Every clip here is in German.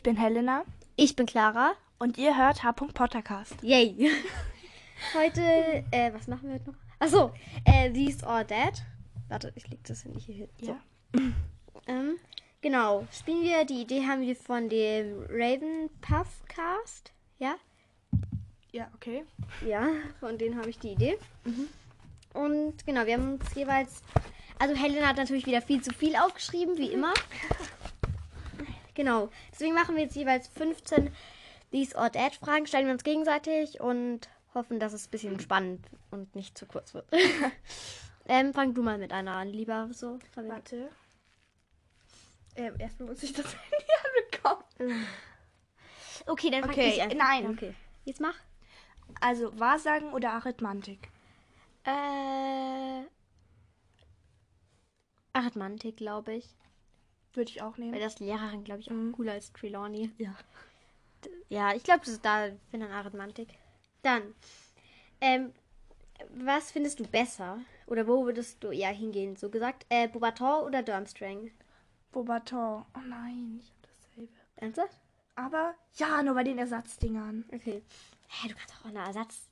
Ich bin Helena Ich bin Clara. und ihr hört H. Podcast. Yay. Heute, äh, was machen wir heute noch? Achso, äh, These or That. Warte, ich leg das nicht hier hin. So. Ja. Ähm, genau, spielen wir. Die Idee haben wir von dem Raven Puffcast. Ja? Ja, okay. Ja, von denen habe ich die Idee. Und genau, wir haben uns jeweils. Also Helen hat natürlich wieder viel zu viel aufgeschrieben, wie immer. Genau. Deswegen machen wir jetzt jeweils 15 These or That Fragen, stellen wir uns gegenseitig und hoffen, dass es ein bisschen spannend und nicht zu kurz wird. ähm, fang du mal mit einer an, lieber so. Fabian. Warte. Ähm, erstmal muss ich das Handy anbekommen. Okay, dann fang Okay, ich an. nein. Okay. Jetzt mach. Also, Wahrsagen oder Arithmantik? Äh. Arithmantik, glaube ich. Würde ich auch Weil nehmen. das Lehrerin, glaube ich, auch Mhm. cooler als Trelawney. Ja. Ja, ich glaube, das ist da, wenn dann Arithmantik. Dann, ähm, was findest du besser? Oder wo würdest du eher hingehen? So gesagt, äh, Bobaton oder Durmstrang? Bobaton. Oh nein, ich habe dasselbe. Ernsthaft? Aber ja, nur bei den Ersatzdingern. Okay. Hä, du kannst auch eine Ersatz.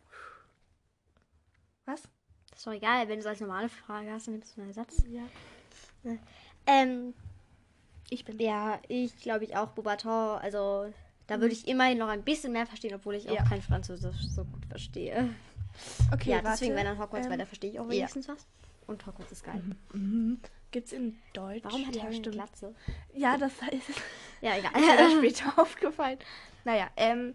Was? Das ist doch egal, wenn du so als normale Frage hast, dann nimmst du einen Ersatz. Ja. Ähm, Ich bin. ja, ich glaube ich auch Bobaton. Also, da würde ich immerhin noch ein bisschen mehr verstehen, obwohl ich auch Ja. kein Französisch so gut verstehe. Okay, ja, deswegen, wenn warte. dann Hogwarts, Ähm, weil da verstehe ich auch ja. wenigstens was. Und Hogwarts ist geil. Mhm. Gibt's in Deutsch? Warum hat ja, Harry eine. Glatze? Ja, das ist Ja, ist mir egal. später aufgefallen. Naja, ähm.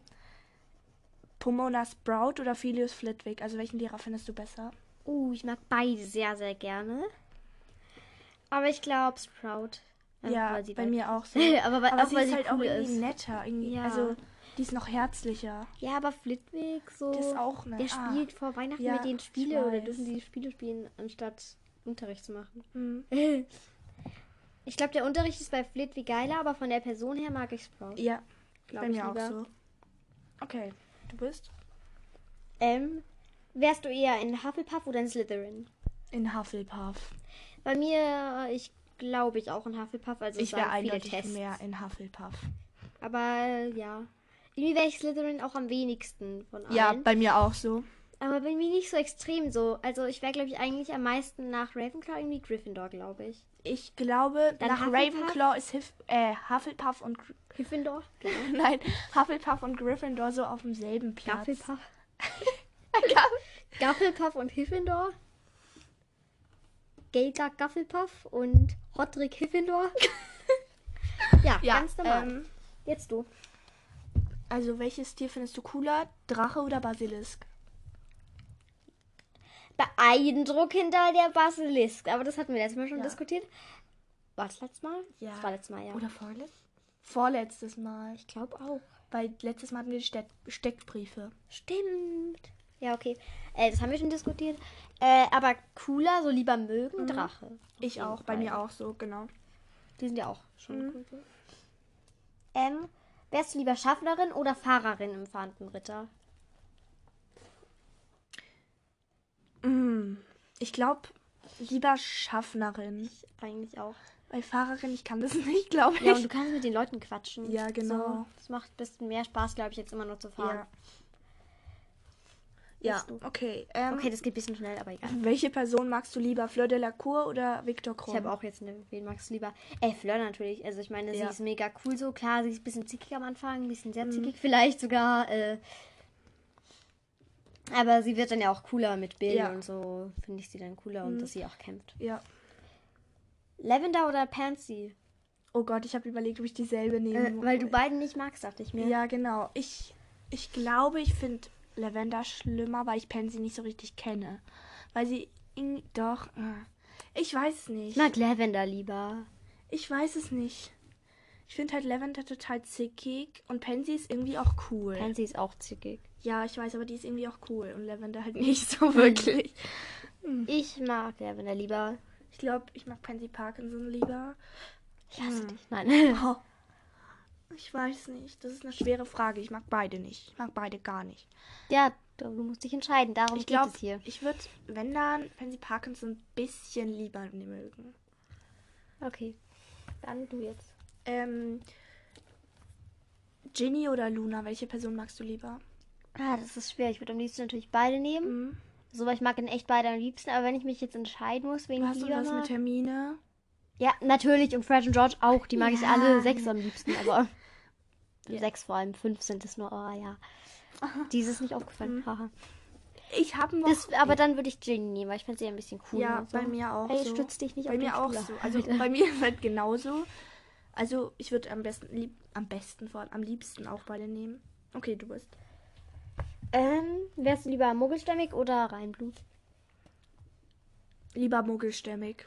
Pomona Sprout oder Philius Flitwick? Also welchen Lehrer findest du besser? uh, ich mag beide sehr, sehr gerne. Aber ich glaube Sprout. Ja, bei mir auch so. aber weil, Aber auch sie weil ist sie halt auch cool irgendwie ist. netter. Irgendwie. Ja. Also, die ist noch herzlicher. Ja, aber Flitwick so. Das ist auch eine. der ah. spielt vor Weihnachten ja, mit den Spiele oder dürfen die Spiele spielen, anstatt Unterricht zu machen. Mhm. Ich glaube, der Unterricht ist bei Flitwick geiler, aber von der Person her mag ich Sprout. Ja, bei ich mir auch so. Okay, du bist Ähm, wärst du eher in Hufflepuff oder in Slytherin? in Hufflepuff. Bei mir, ich glaube ich auch in Hufflepuff, also ich wäre eindeutig Tests. mehr in Hufflepuff. Aber ja. Irgendwie wäre ich Slytherin auch am wenigsten von allen. Ja, bei mir auch so. Aber bei mir nicht so extrem so. Also ich wäre, glaube ich, eigentlich am meisten nach Ravenclaw irgendwie Gryffindor, glaube ich. Ich glaube, Dann nach Hufflepuff? Ravenclaw ist Hif äh, Hufflepuff und Gry- Gryffindor? Nein, Hufflepuff und Gryffindor so auf demselben Platz. Gaffelpuff. Gaff- Gaffelpuff und Gryffindor. Gelga Gaffelpuff und Hodrick Gryffindor. ja, ja, ganz normal. ähm, Jetzt du. also welches Tier findest du cooler? Drache oder Basilisk? Beeindruckender der Basilisk. Aber das hatten wir letztes Mal schon Ja. diskutiert. War das letztes Mal? Ja. Das war letztes Mal, ja. Oder vorletztes? Vorletztes Mal. Ich glaube auch. Weil letztes Mal hatten wir die Steck Steckbriefe. Stimmt. Ja, okay. Äh, das haben wir schon diskutiert. Äh, aber cooler, so lieber mögen, Drache. Mhm. Ich jeden auch, bei Fall. mir auch so, genau. Die sind ja auch schon Mhm. cool. Ähm, wärst du lieber Schaffnerin oder Fahrerin im Fahnenritter? Mm, Ich glaube, lieber Schaffnerin. Eigentlich auch. Bei Fahrerin, ich kann das nicht, glaube ich. Ja, und du kannst mit den Leuten quatschen. Ja, genau. So, das macht ein bisschen mehr Spaß, glaube ich, jetzt immer nur zu fahren. ja. Ja, okay. Ähm, Okay, das geht ein bisschen schnell, aber egal. Welche Person magst du lieber, Fleur de la Cour oder Victor Krumm? Ich habe auch jetzt eine, wen magst du lieber? Ey, Fleur natürlich. Also ich meine, sie Ja. ist mega cool so. Klar, sie ist ein bisschen zickig am Anfang, ein bisschen Mhm. sehr zickig vielleicht sogar. Äh, aber sie wird dann ja auch cooler mit Bill Ja. Mhm. und so. Finde ich sie dann cooler und dass sie auch kämpft. Ja. Lavender oder Pansy? Oh Gott, ich habe überlegt, ob ich dieselbe nehme. Äh, weil du beiden nicht magst, dachte ich mir. Ja, genau. Ich, ich glaube, ich finde Lavender schlimmer, weil ich Pansy nicht so richtig kenne. Weil sie irgendwie doch. äh, Ich weiß es nicht. Ich mag Lavender lieber. Ich weiß es nicht. Ich finde halt Lavender total zickig und Pansy ist irgendwie auch cool. Pansy ist auch zickig. ja, ich weiß, aber die ist irgendwie auch cool und Lavender halt nicht so wirklich. Ich mag Lavender lieber. Ich glaube, ich mag Pansy Parkinson lieber. Ich hasse Hm. dich. Nein. Oh. Ich weiß nicht. Das ist eine schwere Frage. Ich mag beide nicht. Ich mag beide gar nicht. ja, du du musst dich entscheiden. Darum Ich geht glaube, es hier. ich würde, wenn dann, Pansy Parkinson ein bisschen lieber mögen. Okay. Dann du jetzt. Ähm, Ginny oder Luna? Welche Person magst du lieber? Ah, das ist schwer. Ich würde am liebsten natürlich beide nehmen. Mhm. So, weil ich mag in echt beide am liebsten. Aber wenn ich mich jetzt entscheiden muss, wen ich Hast du lieber was mag... mit Termine? Ja, natürlich. Und Fred und George auch. Die mag ich Ja. alle sechs am liebsten. Aber Ja. sechs vor allem. Fünf sind es nur. Oh ja. Dieses nicht aufgefallen. Mhm. Haha. Ich habe noch. Das, aber dann würde ich Ginny nehmen, weil ich finde sie ein bisschen cool. ja, so. bei mir auch. Ey, so. stütz dich nicht Bei auf den mir auch Stuhl. so. Also bei mir ist halt genauso. Also ich würde am besten, lieb, am besten vor am liebsten auch beide nehmen. Okay, du bist. Ähm, wärst du lieber muggelstämmig oder Reinblut? Lieber muggelstämmig.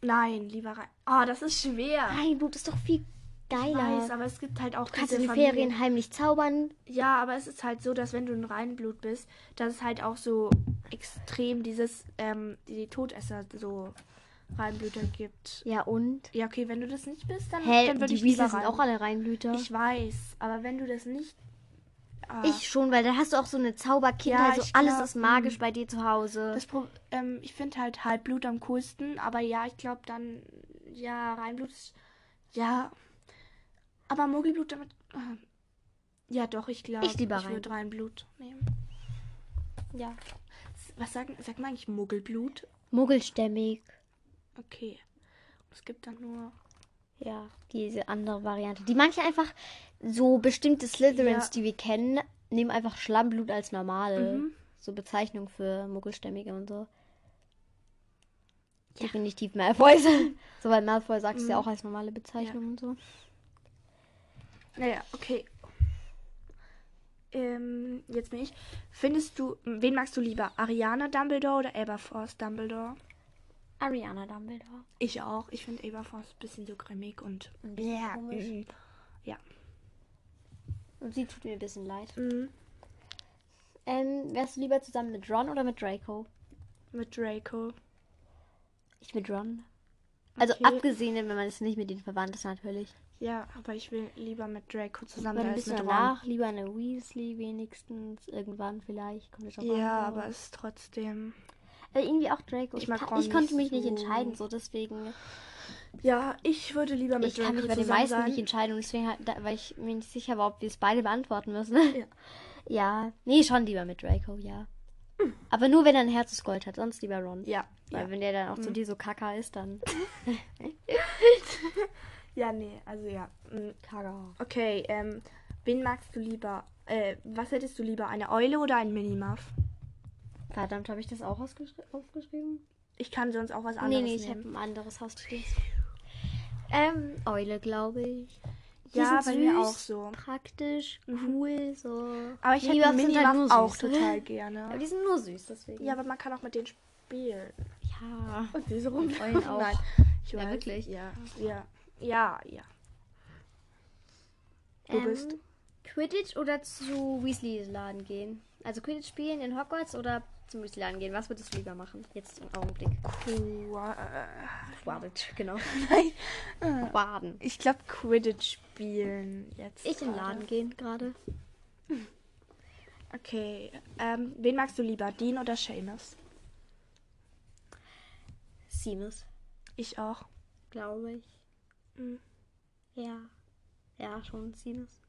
Nein, lieber rein. Oh, das ist schwer. Reinblut ist doch viel Ich geiler. weiß, aber es gibt halt auch du kannst diese in den Familien- Ferien heimlich zaubern. Ja, aber es ist halt so, dass wenn du ein Reinblut bist, dass es halt auch so extrem dieses, ähm, die Todesser so Reinblüter gibt. Ja, und? Ja, okay, wenn du das nicht bist, dann, Hä, dann würde die ich Weasleys sind auch alle Reinblüter. Ich weiß, aber wenn du das nicht. Ah, Ich schon, weil da hast du auch so eine Zauberkindheit. Ja, so ich alles glaub, ist magisch mm. bei dir zu Hause. Ähm, ich finde halt Halbblut am coolsten, aber ja, ich glaube dann, ja, Reinblut ist, ja, aber Muggelblut damit, äh, ja doch, ich glaube, Ich lieber ich würde Reinblut nehmen. ja. Was sagen, sagt man eigentlich Muggelblut? Muggelstämmig. Okay. Es gibt dann nur, Ja, diese andere Variante. Die manche einfach so bestimmte Slytherins, Ja. die wir kennen, nehmen einfach Schlammblut als normale. Mhm. So Bezeichnung für Muggelstämmige und so. Definitiv Malfoy. so, weil Malfoy sagt es ja Mhm. auch als normale Bezeichnung und so. Naja, okay. Ähm, jetzt bin ich. Findest du, wen magst du lieber? Ariana Dumbledore oder Aberforth Dumbledore? Ariana Dumbledore. Ich auch. Ich finde Aberforth ein bisschen so grimmig und. Ein komisch. mhm. Ja. Und sie tut mir ein bisschen leid. Mhm. Ähm, wärst du lieber zusammen mit Ron oder mit Draco? Mit Draco. Ich mit Ron. Also Okay. abgesehen, wenn man es nicht mit denen verwandt ist natürlich. Ja, aber ich will lieber mit Draco zusammen du mit Ron. danach lieber eine Weasley wenigstens. Irgendwann vielleicht. Kommt jetzt drauf an, Ja, aber- aber es ist trotzdem. Äh, irgendwie auch Draco. Ich Ich, mag kann, ich konnte nicht mich nicht so. entscheiden, so deswegen. Ja, ich würde lieber mit Ich Draco kann mich bei den meisten sein. nicht entscheiden, und deswegen, weil ich mir nicht sicher war, ob wir es beide beantworten müssen. Ja. ja, nee, schon lieber mit Draco, ja. Aber nur wenn er ein Herz aus Gold hat, sonst lieber Ron. Ja. Weil Ja. wenn der dann auch zu dir so kaka ist, dann. ja, nee, also ja. Mhm. Okay, ähm, wen magst du lieber? Äh, was hättest du lieber? Eine Eule oder ein Minimuff? Verdammt, habe ich das auch aufgeschrieben? Ich kann sonst auch was Nee, anderes nee, ich habe ein anderes Haus stehen. Ähm, Eule, glaube ich. Die Ja, bei mir süß, auch so. Praktisch, Mhm. cool, so. Aber ich hätte halt Minimuff nur auch süß. total Aber gerne. die sind nur süß, deswegen. Ja, aber man kann auch mit denen spielen. ja. Und diese rum. Eulen auch. Nein, ich Ja, weiß. wirklich? Ja, ja, ja, ja. Du bist? Ähm, Quidditch oder zu Weasley-Laden gehen? Also Quidditch spielen in Hogwarts oder zum Weasley-Laden gehen? Was würdest du lieber machen? Jetzt im Augenblick. Quidditch, genau. Nein. Baden. Ich glaube Quidditch spielen jetzt. Ich in den. Laden gehen gerade. Okay. Ähm, wen magst du lieber, Dean oder Seamus? Seamus, Ich auch. glaube ich. Mhm. Ja. Ja, schon Seamus.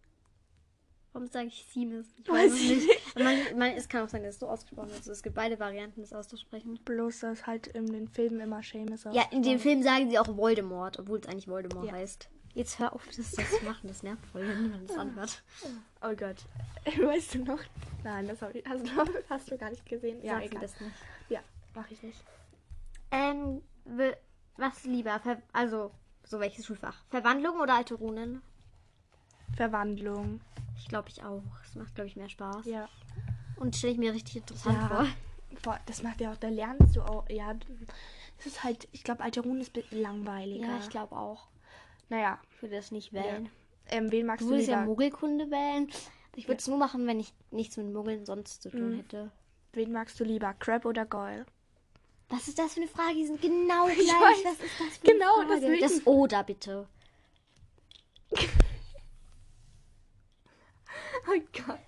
Warum sage ich Seamus? Ich Weiß weiß ich nicht. Man, man, es kann auch sein, dass es so ausgesprochen wird. Also es gibt beide Varianten, das auszusprechen. Bloß, dass halt in den Filmen immer Seamus Ja, in dem Film sagen sie auch Voldemort, obwohl es eigentlich Voldemort Ja. heißt. Jetzt hör auf, das, das zu machen. Das nervt voll, wenn niemand das anhört. Oh Gott. Weißt du noch? Nein, das hab ich, hast, du, hast du gar nicht gesehen. Ja, Sag egal. das nicht. Ja, mach ich nicht. Ähm, was lieber? Also, so welches Schulfach? Verwandlung oder alte Runen? Verwandlung. Ich glaube ich auch. Es macht, glaube ich, mehr Spaß. Ja. Und stelle ich mir richtig interessant Ja. vor. Boah, das macht ja auch, da lernst du auch, ja, es ist halt, ich glaube, Alterun ist ein bisschen langweiliger. Ja, ich glaube auch. Naja, Ich würde das nicht wählen. ähm, wen magst Du du, würdest ja? Muggelkunde wählen. Ich würde es nur machen, wenn ich nichts mit Muggeln sonst zu tun Mhm. hätte. wen magst du lieber, Crab oder Goyle? Was ist das für eine Frage? Die sind genau gleich. Ich weiß. Was ist das für Genau, eine Frage? deswegen. Das Oder bitte. Oh Gott.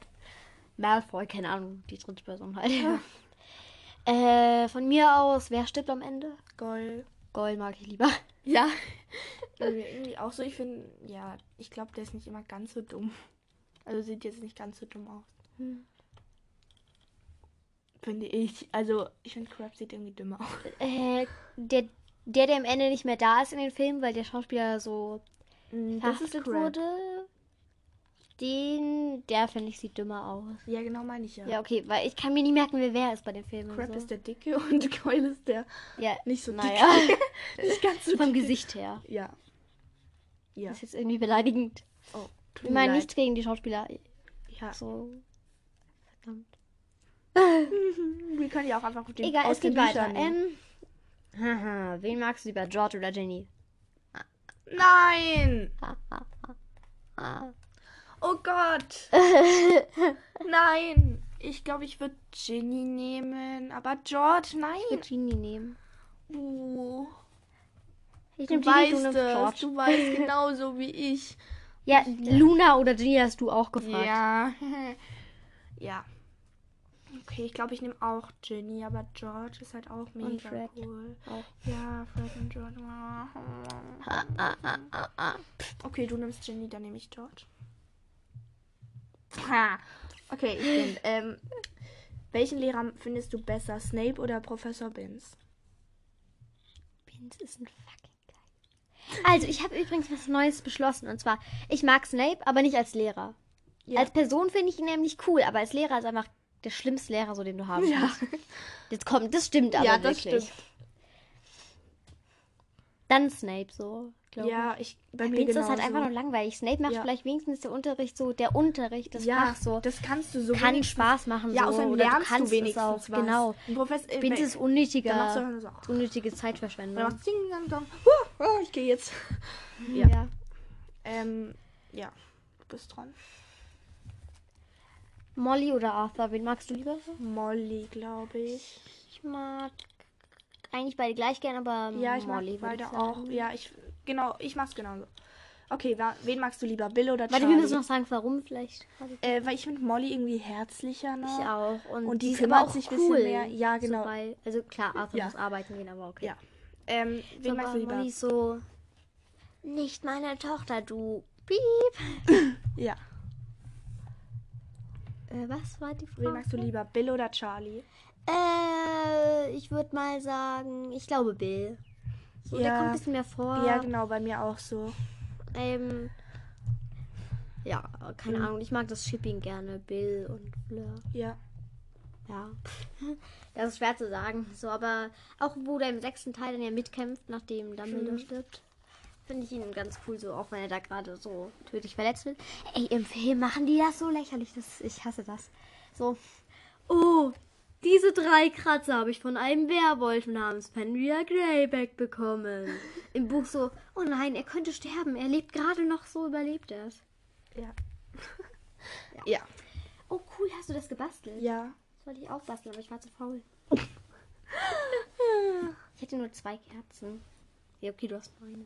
Malfoy, keine Ahnung, die dritte Person halt. äh, von mir aus, wer stirbt am Ende? Goyle. Goyle mag ich lieber. Ja. Also irgendwie auch so, ich finde, ja, ich glaube, der ist nicht immer ganz so dumm. Also sieht jetzt nicht ganz so dumm aus. Hm. Finde ich. Also, ich finde, Crab sieht irgendwie dümmer aus. Äh, der, der, der am Ende nicht mehr da ist in den Filmen, weil der Schauspieler so Mm, verhaftet wurde, den, der finde ich sieht dümmer aus. Ja, genau meine ich ja. Ja, okay, weil ich kann mir nie merken, wer wer ist bei den Filmen. Crab so. ist der Dicke und Coil ist der ja, nicht so naja. dick. nicht ganz so vom dick. Gesicht her. Ja. Ja. Das ist jetzt irgendwie beleidigend. Oh, tut Ich meine nichts gegen die Schauspieler. Ja. So. Wir können ja auch einfach mit den, Egal, aus es geht weiter. Ähm, haha, wen magst du lieber, George oder Jenny? Nein! Oh Gott! Nein! Ich glaube, ich würde Ginny nehmen. Aber George, Ich nein! würde Jenny nehmen. Uh, Ich du nehme Jenny, du weißt nimmst es. Du weißt genauso wie ich. Ja, Luna oder Jenny hast du auch gefragt. Ja. ja. Okay, ich glaube, ich nehme auch Ginny, aber George ist halt auch mega Fred. cool. Auch. Ja, Fred und George. Okay, du nimmst Ginny, dann nehme ich George. Ha. Okay, ich bin. Ähm, welchen Lehrer findest du besser, Snape oder Professor Binns? Binz ist ein fucking geil. Also, ich habe übrigens was Neues beschlossen. Und zwar, ich mag Snape, aber nicht als Lehrer. Ja. Als Person finde ich ihn nämlich cool, aber als Lehrer ist er einfach der schlimmste Lehrer, so den du haben Ja. kannst. Jetzt kommt, das stimmt aber Ja, das wirklich. stimmt. Dann Snape so, Ja, ich bei ich. mir Binz genauso. ist halt einfach nur langweilig. Snape macht Ja. vielleicht wenigstens der Unterricht so, der Unterricht, das ja, Fach so. das kannst du so kann Spaß machen. Ja, so, außerdem oder lernst du kannst du wenigstens auch. was. Genau. Professor, äh, Binz ist unnötiger. dann dann so. unnötige Dann Zeitverschwendung. du ding, dann, dann, huh, oh, ich gehe jetzt. Ja. ja. Ähm, ja, du bist dran. Molly oder Arthur, wen magst du lieber? Molly, glaube ich. Ich mag eigentlich beide gleich gern, aber Ja, ich Molly mag beide auch. Ja, ich genau, ich mach's genauso. Okay, wen magst du lieber, Bill oder Warte, Charlie? wir müssen noch sagen, warum vielleicht. äh, weil ich finde Molly irgendwie herzlicher noch. Ich auch. Und, Und die die ist kümmert sich ein cool. bisschen mehr. Ja, genau. So bei, also klar, Arthur Ja. muss arbeiten gehen, aber okay. Ja. Ähm, wen so, magst du lieber? Molly so, nicht meine Tochter, du. Piep. Ja. Äh, was war die Frage? Wen magst du lieber, Bill oder Charlie? Äh, ich würde mal sagen, ich glaube Bill. So, der Ja. kommt ein bisschen mehr vor. Ja, genau, bei mir auch so. Ähm, ja, keine Mhm. Ahnung. Ich mag das Shipping gerne. Bill und Fleur. Ja. Ja. Das ist schwer zu sagen. So, aber auch wo der im sechsten Teil dann ja mitkämpft, nachdem Dumbledore Mhm. stirbt, finde ich ihn ganz cool, so auch wenn er da gerade so tödlich verletzt wird. Ey, im Film machen die das so lächerlich. Das, ich hasse das. So. Oh, diese drei Kratzer habe ich von einem Werwolf namens Fenrir Greyback bekommen. Im Buch so, oh nein, er könnte sterben. Er lebt gerade noch, so überlebt er es. Ja. ja. Oh cool, hast du das gebastelt? Ja. Das wollte ich auch basteln, aber ich war zu faul. ich hätte nur zwei Kerzen. Ja, okay, du hast meine.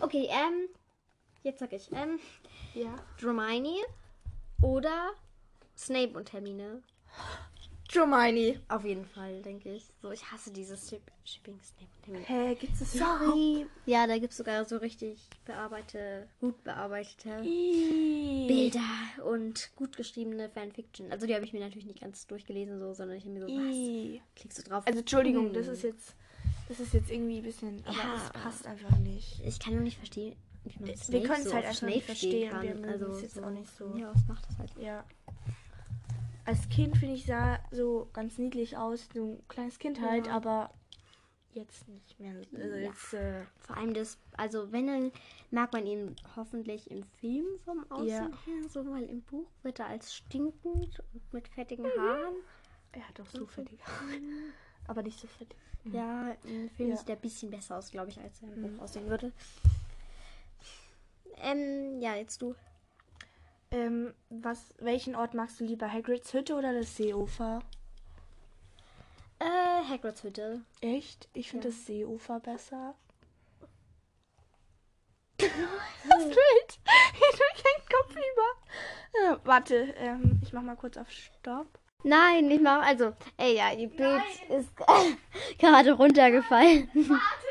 Okay, ähm. Jetzt sag ich, ähm. Ja. Hermione oder Snape und Hermine. Hermione. Auf jeden Fall, denke ich. So, ich hasse dieses Ship Shipping Snape. Hä, gibt's das Sorry. Ja, da gibt es sogar so richtig bearbeitete, gut bearbeitete Ih. Bilder und gut geschriebene Fanfiction. Also die habe ich mir natürlich nicht ganz durchgelesen, so, sondern ich habe mir so, was? Ih. Klickst du drauf? Also Entschuldigung, Hm. das ist jetzt das ist jetzt irgendwie ein bisschen, aber Ja. es passt einfach nicht. Ich kann nur nicht verstehen, wie man Wir können es so halt einfach nicht verstehen, stehen wir kann. mögen Also es jetzt so, auch nicht so. Ja, was macht das halt? Ja. Als Kind finde ich sah so ganz niedlich aus, so ein kleines Kind halt, Ja. aber jetzt nicht mehr. Also Ja. jetzt äh, Vor allem das, also wenn dann mag man ihn hoffentlich im Film vom Aussehen Ja. her, so weil im Buch wird er als stinkend und mit fettigen Haaren. er hat auch so fettige Haare, aber nicht so fettig. Ja, im Film Ja. sieht er ein bisschen besser aus, glaube ich, als er im Mhm. Buch aussehen würde. Ähm, ja, jetzt du. Ähm, was welchen Ort magst du lieber, Hagrids Hütte oder das Seeufer? Äh, Hagrids Hütte. Echt? Ich finde Ja. das Seeufer besser. Das Bild. Hier durch den Kopf über. Äh, warte, ähm, ich mach mal kurz auf Stopp. Nein, ich mache also. Ey, ja, ihr Bild ist gerade runtergefallen. Warte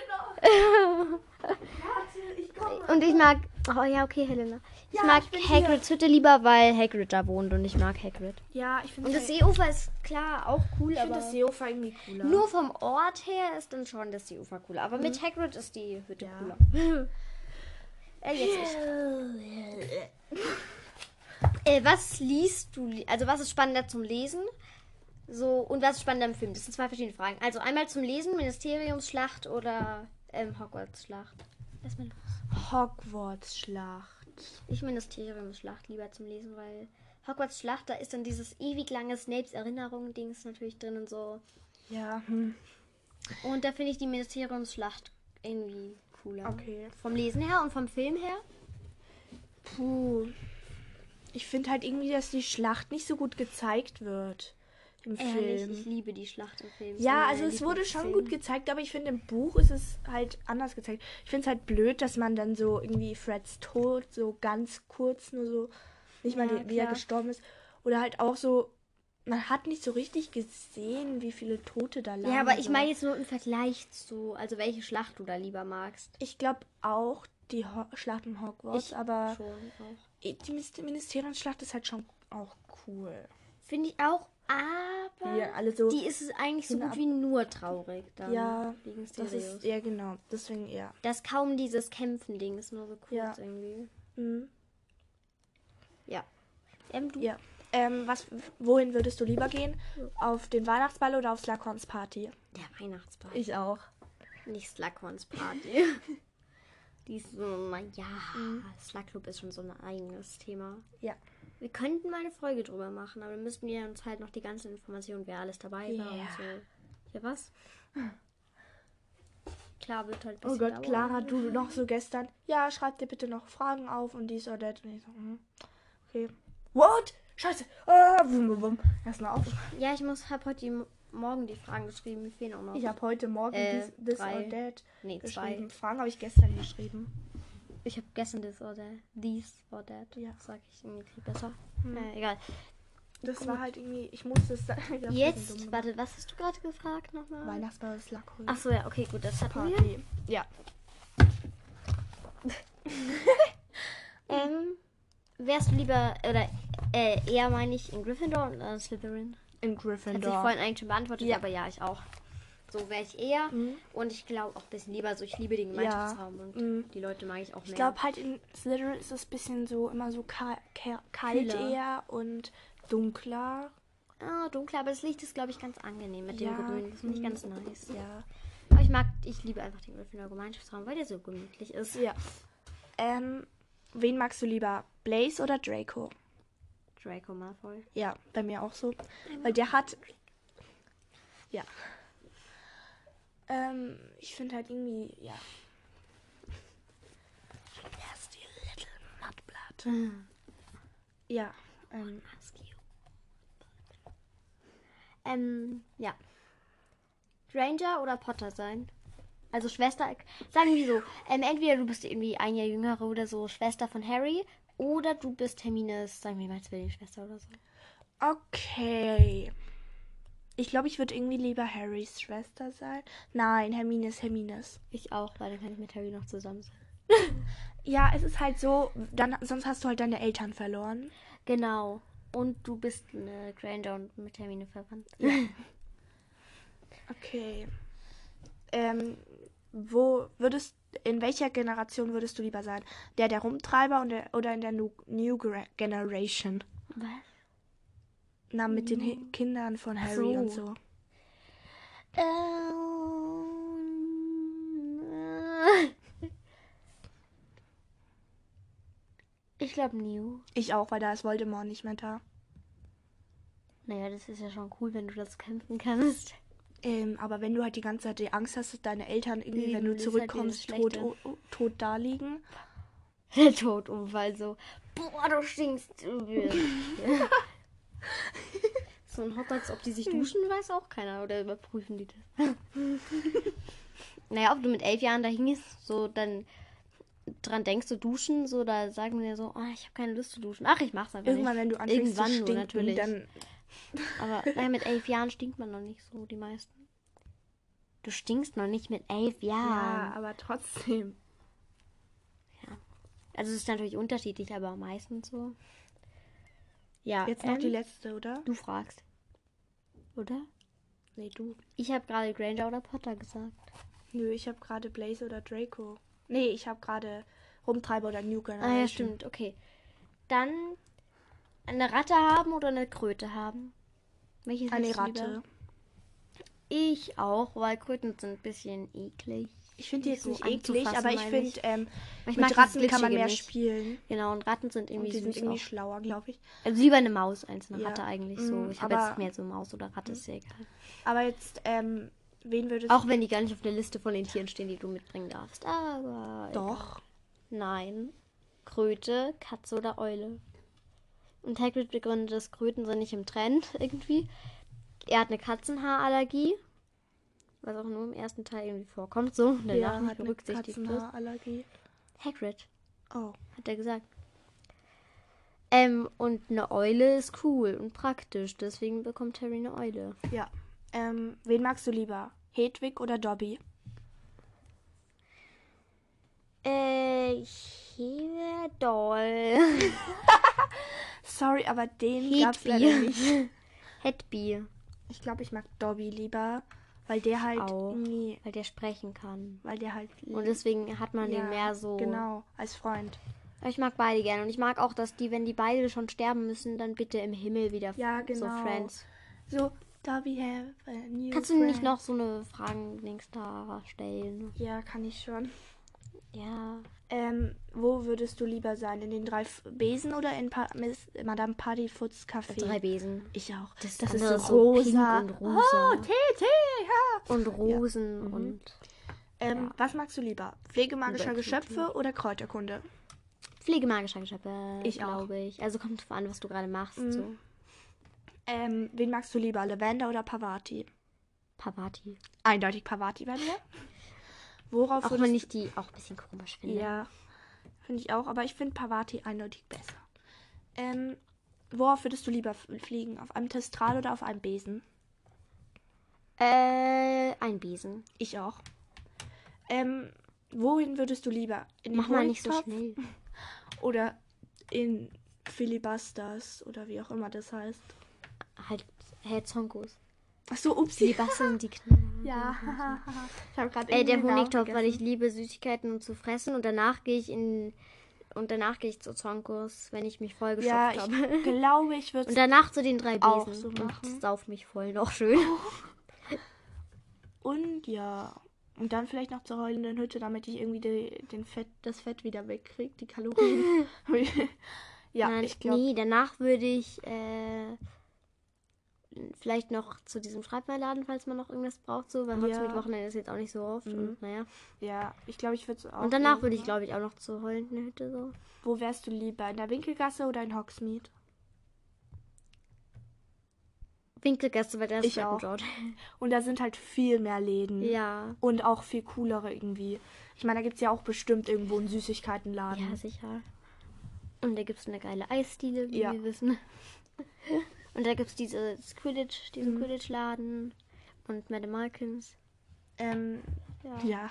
noch. Warte, ich komme. Und ich mag. Oh ja, okay, Helena. Ich Ja, mag ich Hagrids Hütte lieber, weil Hagrid da wohnt und ich mag Hagrid. Ja, ich finde Und das Seeufer ist klar auch cool, ich aber das Seeufer irgendwie cooler. nur vom Ort her ist dann schon das Seeufer cooler. Aber mit Hagrid ist die Hütte Ja. cooler. äh, jetzt ich. Äh, was liest du? Also was ist spannender zum Lesen? So und was ist spannender im Film? Das sind zwei verschiedene Fragen. Also einmal zum Lesen, Ministeriumsschlacht oder ähm, Hogwarts-Schlacht. Lass mal los. Hogwarts-Schlacht. Ich Ministeriumsschlacht lieber zum Lesen, weil Hogwarts Schlacht, da ist dann dieses ewig lange Snapes Erinnerung-Dings natürlich drin und so. Ja, hm. Und da finde ich die Ministeriumsschlacht irgendwie cooler. Okay. Vom Lesen her und vom Film her? Puh. Ich finde halt irgendwie, dass die Schlacht nicht so gut gezeigt wird im Ehrlich, Film. ich liebe die Schlacht im Film. Ja, also es wurde schon gut gezeigt, aber ich finde im Buch ist es halt anders gezeigt. Ich finde es halt blöd, dass man dann so irgendwie Freds Tod so ganz kurz nur so, nicht mal Ja, die, wie er gestorben ist. Oder halt auch so, man hat nicht so richtig gesehen, wie viele Tote da lagen. Ja, aber ich meine jetzt nur im Vergleich zu, also welche Schlacht du da lieber magst. Ich glaube auch die Ho Schlacht um Hogwarts, Ich aber Schon auch. Die Minis- Ministeriumsschlacht ist halt schon auch cool. Finde ich auch, aber Wie alle so. die ist es eigentlich so gut wie nur traurig dann. Ja, wegen das ist, ja genau, deswegen eher. Das kaum dieses Kämpfen-Ding, ist nur so kurz Ja. irgendwie. Mhm. Ja. Ähm, du? Ja. Ähm, was, wohin würdest du lieber gehen? Auf den Weihnachtsball oder auf Slughorns Party? Der Weihnachtsball. Ich auch. Nicht Slughorns Party. Die ist so, naja, Mhm. Slug-Club ist schon so ein eigenes Thema. Ja. Wir könnten mal eine Folge drüber machen, aber dann müssten wir uns halt noch die ganzen Informationen, wer alles dabei war Ja. und so. Ja, was? Klar, wird halt Oh Gott, dauern. Clara, du noch so gestern. Ja, schreib dir bitte noch Fragen auf und dies oder das. Und ich so, mhm. Okay. What? Scheiße. Ah, wum, wum, wum. Erstmal auf. Ja, ich muss, hab heute die, Morgen die Fragen geschrieben. Mir fehlen auch noch. Ich habe heute Morgen Äh, dies, this drei. or that nee, zwei. geschrieben. Fragen habe ich gestern geschrieben. Ich habe gestern das oder these or that. Ja. Sag ich irgendwie besser. Hm. Äh, egal. Das war halt irgendwie, ich musste es. Jetzt, warte, was hast du gerade gefragt nochmal? Weihnachtsball ist Slughorn Ach so, ja, okay, gut, das hatten wir. Party. Ja. Ähm, wärst du lieber, oder äh, eher meine ich in Gryffindor oder Slytherin? In Hat sich Gryffindor. vorhin eigentlich schon beantwortet, Ja. aber ja, ich auch. So wäre ich eher. Mhm. Und ich glaube auch ein bisschen lieber, so ich liebe den Gemeinschaftsraum und Mhm. die Leute mag ich auch mehr. Ich glaube halt in Slytherin ist es ein bisschen so immer so ka ka kalt Kühler. eher und dunkler. ah, dunkler, aber das Licht ist, glaube ich, ganz angenehm mit Ja, dem Grün. Das finde ich mhm. ganz nice. Ja. Aber ich mag, ich liebe einfach den Gryffindor Gemeinschaftsraum, weil der so gemütlich ist. Ja. Ähm, wen magst du lieber? Blaze oder Draco? Draco Malfoy. Ja, bei mir auch so. Weil der hat. Ja. Ähm, ich finde halt irgendwie, ja. Nasty little mudblood. Ja. Ähm, Ähm, ja. Granger oder Potter sein? Also Schwester, sagen wir so, ähm, entweder du bist irgendwie ein Jahr jüngere oder so Schwester von Harry oder du bist Hermines, sagen wir mal Zwillingsschwester oder so. okay. Ich glaube, ich würde irgendwie lieber Harrys Schwester sein. Nein, Hermine ist Hermines. Ich auch, weil dann kann ich mit Harry noch zusammen sein. Ja, es ist halt so, dann, sonst hast du halt deine Eltern verloren. Genau. Und du bist eine Granger und mit Hermine verwandt. Okay. Ähm, wo würdest, in welcher Generation würdest du lieber sein? Der der Rumtreiber und der, oder in der New, New Generation? Was? Na, mit den Hi Kindern von Harry so. und so. Ähm, ich glaube New. Ich auch, weil da ist Voldemort nicht mehr da. Naja, das ist ja schon cool, wenn du das kämpfen kannst. Ähm, aber wenn du halt die ganze Zeit die Angst hast, dass deine Eltern irgendwie, Eben, wenn du halt zurückkommst, dieses tot, Schlechte. o- o- tot da liegen. Der Todunfall so. Boah, du stinkst so ein Hogwarts, ob die sich duschen, weiß auch keiner. Oder überprüfen die das? naja, ob du mit elf Jahren da hingehst, so dann dran denkst du duschen, so da sagen wir so, oh, ich habe keine Lust zu duschen. Ach, ich mach's einfach Irgendwann, nicht. wenn du anfängst Irgendwann zu stinken, natürlich. dann Aber naja, mit elf Jahren stinkt man noch nicht so, die meisten. Du stinkst noch nicht mit elf Ja, Jahren. aber trotzdem. Also es ist natürlich unterschiedlich, aber meistens so. Ja, Jetzt noch ähm, die letzte, oder? Du fragst. Oder? Nee, du. Ich habe gerade Granger oder Potter gesagt. Nö, ich habe gerade Blaze oder Draco. Nee, ich habe gerade Rumtreiber oder New Generation. Ah ja, stimmt, okay. Dann eine Ratte haben oder eine Kröte haben? Welches Eine hättest du Ratte. lieber? Ich auch, weil Kröten sind ein bisschen eklig. Ich finde die jetzt so nicht eklig, aber ich finde, ähm, Ich mit Ratten kann man mehr nicht. spielen. Genau, und Ratten sind Und irgendwie die sind irgendwie auch. schlauer, glaube ich. Also lieber eine Maus als eine Ja. Ratte eigentlich so. Mm, Ich habe jetzt mehr so Maus oder Ratte, ist ja egal. Aber jetzt, ähm, wen würdest Auch wenn die gar nicht auf der Liste von den Tieren stehen, die du mitbringen darfst. Aber. egal. Doch. Nein. Kröte, Katze oder Eule. Und Hagrid begründet, dass Kröten sind nicht im Trend irgendwie. Er hat eine Katzenhaarallergie. Was auch nur im ersten Teil irgendwie vorkommt. So, und danach Ja, nicht hat eine berücksichtigt wird. Katzenhaarallergie. Hagrid, Oh. hat er gesagt. Ähm, und eine Eule ist cool und praktisch. Deswegen bekommt Harry eine Eule. Ja. Ähm, wen magst du lieber? Hedwig oder Dobby? Äh, hier doll. Sorry, aber den gab's leider nicht. Hedbi. Ich glaube, ich mag Dobby lieber, weil der halt auch. irgendwie, Weil der sprechen kann. weil der halt Und deswegen hat man den mehr so. Genau, als Freund. Ich mag beide gerne. Und ich mag auch, dass die, wenn die beide schon sterben müssen, dann bitte im Himmel wieder Ja, so genau. Friends. So, Dobby have a new Kannst du nicht noch so eine Fragen-Dings da stellen? Ja, kann ich schon. Ja. Ähm, wo würdest du lieber sein? In den drei F- Besen oder in pa Miss Madame Paddyfoots Café? Drei Besen. Ich auch. Das, Das ist so so rosa. pink und rosa. Oh, TT, ja. und Rosen Mhm. und Ähm, Ja. was magst du lieber? Pflegemagischer. Geschöpfe oder Kräuterkunde? pflegemagischer Geschöpfe, Ich auch. glaube ich. Also kommt drauf an, was du gerade machst. Mhm. So. Ähm, wen magst du lieber? Lavender oder Pavati? Pavati. Eindeutig Pavati bei mir. Worauf Auch würdest wenn ich die auch ein bisschen komisch finde. Ja, finde ich auch, aber ich finde Pavati eindeutig besser. Ähm, worauf würdest du lieber fliegen? Auf einem Testral oder auf einem Besen? Äh, ein Besen. Ich auch. Ähm, wohin würdest du lieber? In Mach mal nicht so schnell. Oder in Filibusters oder wie auch immer das heißt. Halt, Herr Zonkos. Ach so, Die upsie. basteln die Knaller. Ja, ich habe gerade Äh, der Honigtopf, weil ich liebe Süßigkeiten zu fressen und danach gehe ich in und danach gehe ich zu Zonkos, wenn ich mich voll Ja, geschopft ich habe. glaube, ich würde Und danach zu den drei Besen auch so machen. und sauf mich voll noch schön. Und ja. Und dann vielleicht noch zur heulenden Hütte, damit ich irgendwie die, den Fett, das Fett wieder wegkriege, die Kalorien. ja, Nein, ich glaube. nee, danach würde ich äh, vielleicht noch zu diesem Schreibwarenladen, falls man noch irgendwas braucht, so, weil Ja. mit Wochenende ist jetzt auch nicht so oft. Mhm. Und naja. Ja, ich glaube, ich würde es auch. Und danach würde ich, glaube ich, auch noch zur heulenden Hütte so. Wo wärst du lieber? In der Winkelgasse oder in Hogsmeade? Winkelgasse, weil das Ich ist auch. Dort. Und da sind halt viel mehr Läden. Ja. Und auch viel coolere irgendwie. Ich meine, da gibt es ja auch bestimmt irgendwo einen Süßigkeitenladen. Ja, sicher. Und da gibt es eine geile Eisdiele, wie Ja. wir wissen. Und da gibt es diese Quidditch, diesen Mhm. Quidditch-Laden. Und Madame Malkins. Ähm, Ja. ja.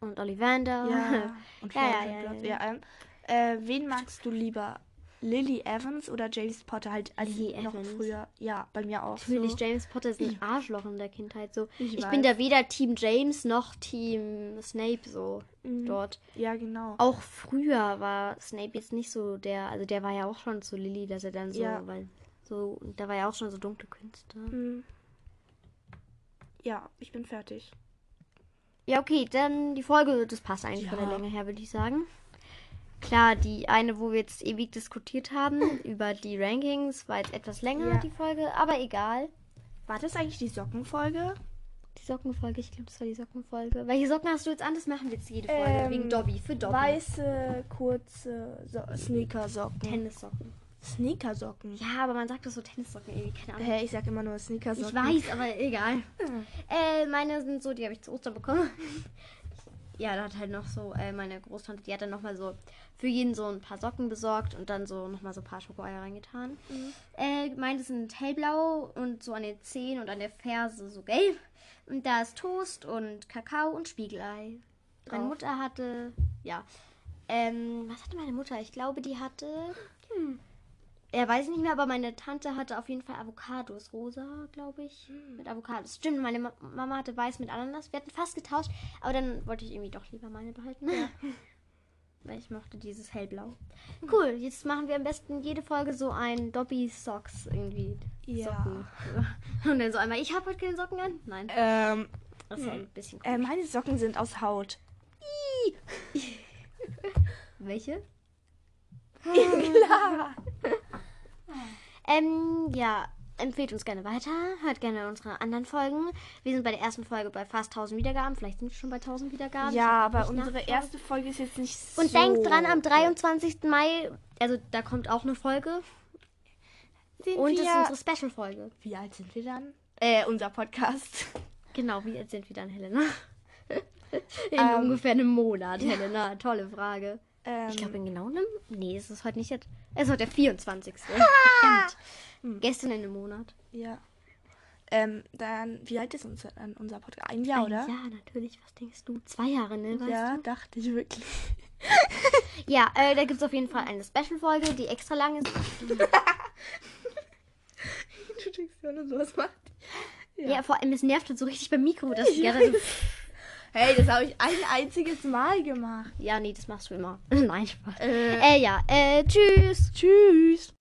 Und Ollivander. Ja. Und Ja, ja, ja, ja. ähm, äh, wen magst du lieber? Lily Evans oder James Potter halt als Lily noch Evans. früher? Ja, bei mir auch. Natürlich, so. James Potter ist ein Arschloch in der Kindheit. So. Ich Ich, bin da weder Team James noch Team Snape so Mhm. dort. Ja, genau. Auch früher war Snape jetzt nicht so der, also der war ja auch schon zu Lily, dass er dann so, Ja. weil so, und da war ja auch schon so dunkle Künste. Mhm. Ja, ich bin fertig. Ja, okay, dann die Folge, das passt eigentlich von der Ja. Länge her, würde ich sagen. Klar, die eine, wo wir jetzt ewig diskutiert haben über die Rankings, war jetzt etwas länger, Ja. die Folge, aber egal. War das eigentlich die Sockenfolge? Die Sockenfolge, ich glaube, das war die Sockenfolge. Welche Socken hast du jetzt an? Das machen wir jetzt jede Folge. Ähm, Wegen Dobby, für Dobby. Weiße, kurze so Sneakersocken. Tennissocken. Sneakersocken? Ja, aber man sagt das so Tennissocken irgendwie, keine Ahnung. Hä, ich sag immer nur Ich Sneakersocken. weiß, aber egal. Äh, meine sind so, die habe ich zu Ostern bekommen. ja, da hat halt noch so äh, meine Großtante, die hat dann nochmal so für jeden so ein paar Socken besorgt und dann so nochmal so ein paar Schokoeier reingetan. Äh, meine sind hellblau und so an den Zehen und an der Ferse so gelb. Und da ist Toast und Kakao und Spiegelei. Meine Drauf. Mutter hatte, ja. Ähm, was hatte meine Mutter? Ich glaube, die hatte. Hm, ja, weiß ich nicht mehr, aber meine Tante hatte auf jeden Fall Avocados, rosa, glaube ich, mit Avocados. Stimmt, meine Ma Mama hatte weiß mit Ananas. Wir hatten fast getauscht, aber dann wollte ich irgendwie doch lieber meine behalten. Weil ich mochte dieses hellblau. Cool, jetzt machen wir am besten jede Folge so ein Dobby Socks irgendwie. Ja. Socken. Und dann so einmal, ich habe heute keine Socken an. Nein, Ähm, das ist ein bisschen äh, meine Socken sind aus Haut. Welche? Klar. Ähm, ja, empfehlt uns gerne weiter. Hört gerne unsere anderen Folgen. Wir sind bei der ersten Folge bei fast 1000 Wiedergaben. Vielleicht sind wir schon bei 1000 Wiedergaben. Ja, aber unsere erste Folge ist jetzt nicht so. Und denkt dran, am 23. Mai, also da kommt auch eine Folge. Sind Und es ist unsere Special-Folge. Wie alt sind wir dann? Äh, unser Podcast. Genau, wie alt sind wir dann, Helena? In Ähm, ungefähr einem Monat, Helena. Tolle Frage. Ähm, Ich glaube, in genau einem. Nee, es ist heute nicht jetzt. Es ist heute der 24. Verdammt. Gestern in einem Monat. Ja. Ähm, dann, wie alt ist unser, unser Podcast? Ein Jahr, oder? Ja, natürlich. Was denkst du? Zwei Jahre, ne? Weißt Ja, du? dachte ich wirklich. Ja, äh, da gibt es auf jeden Fall eine Special-Folge, die extra lang ist. Du denkst ja nur sowas macht. Ja. vor allem, es nervt halt so richtig beim Mikro, dass ganze Zeit so, Hey, das habe ich ein einziges Mal gemacht. Ja, nee, das machst du immer. Nein, Spaß. Äh, Äh, ja, äh, tschüss. tschüss.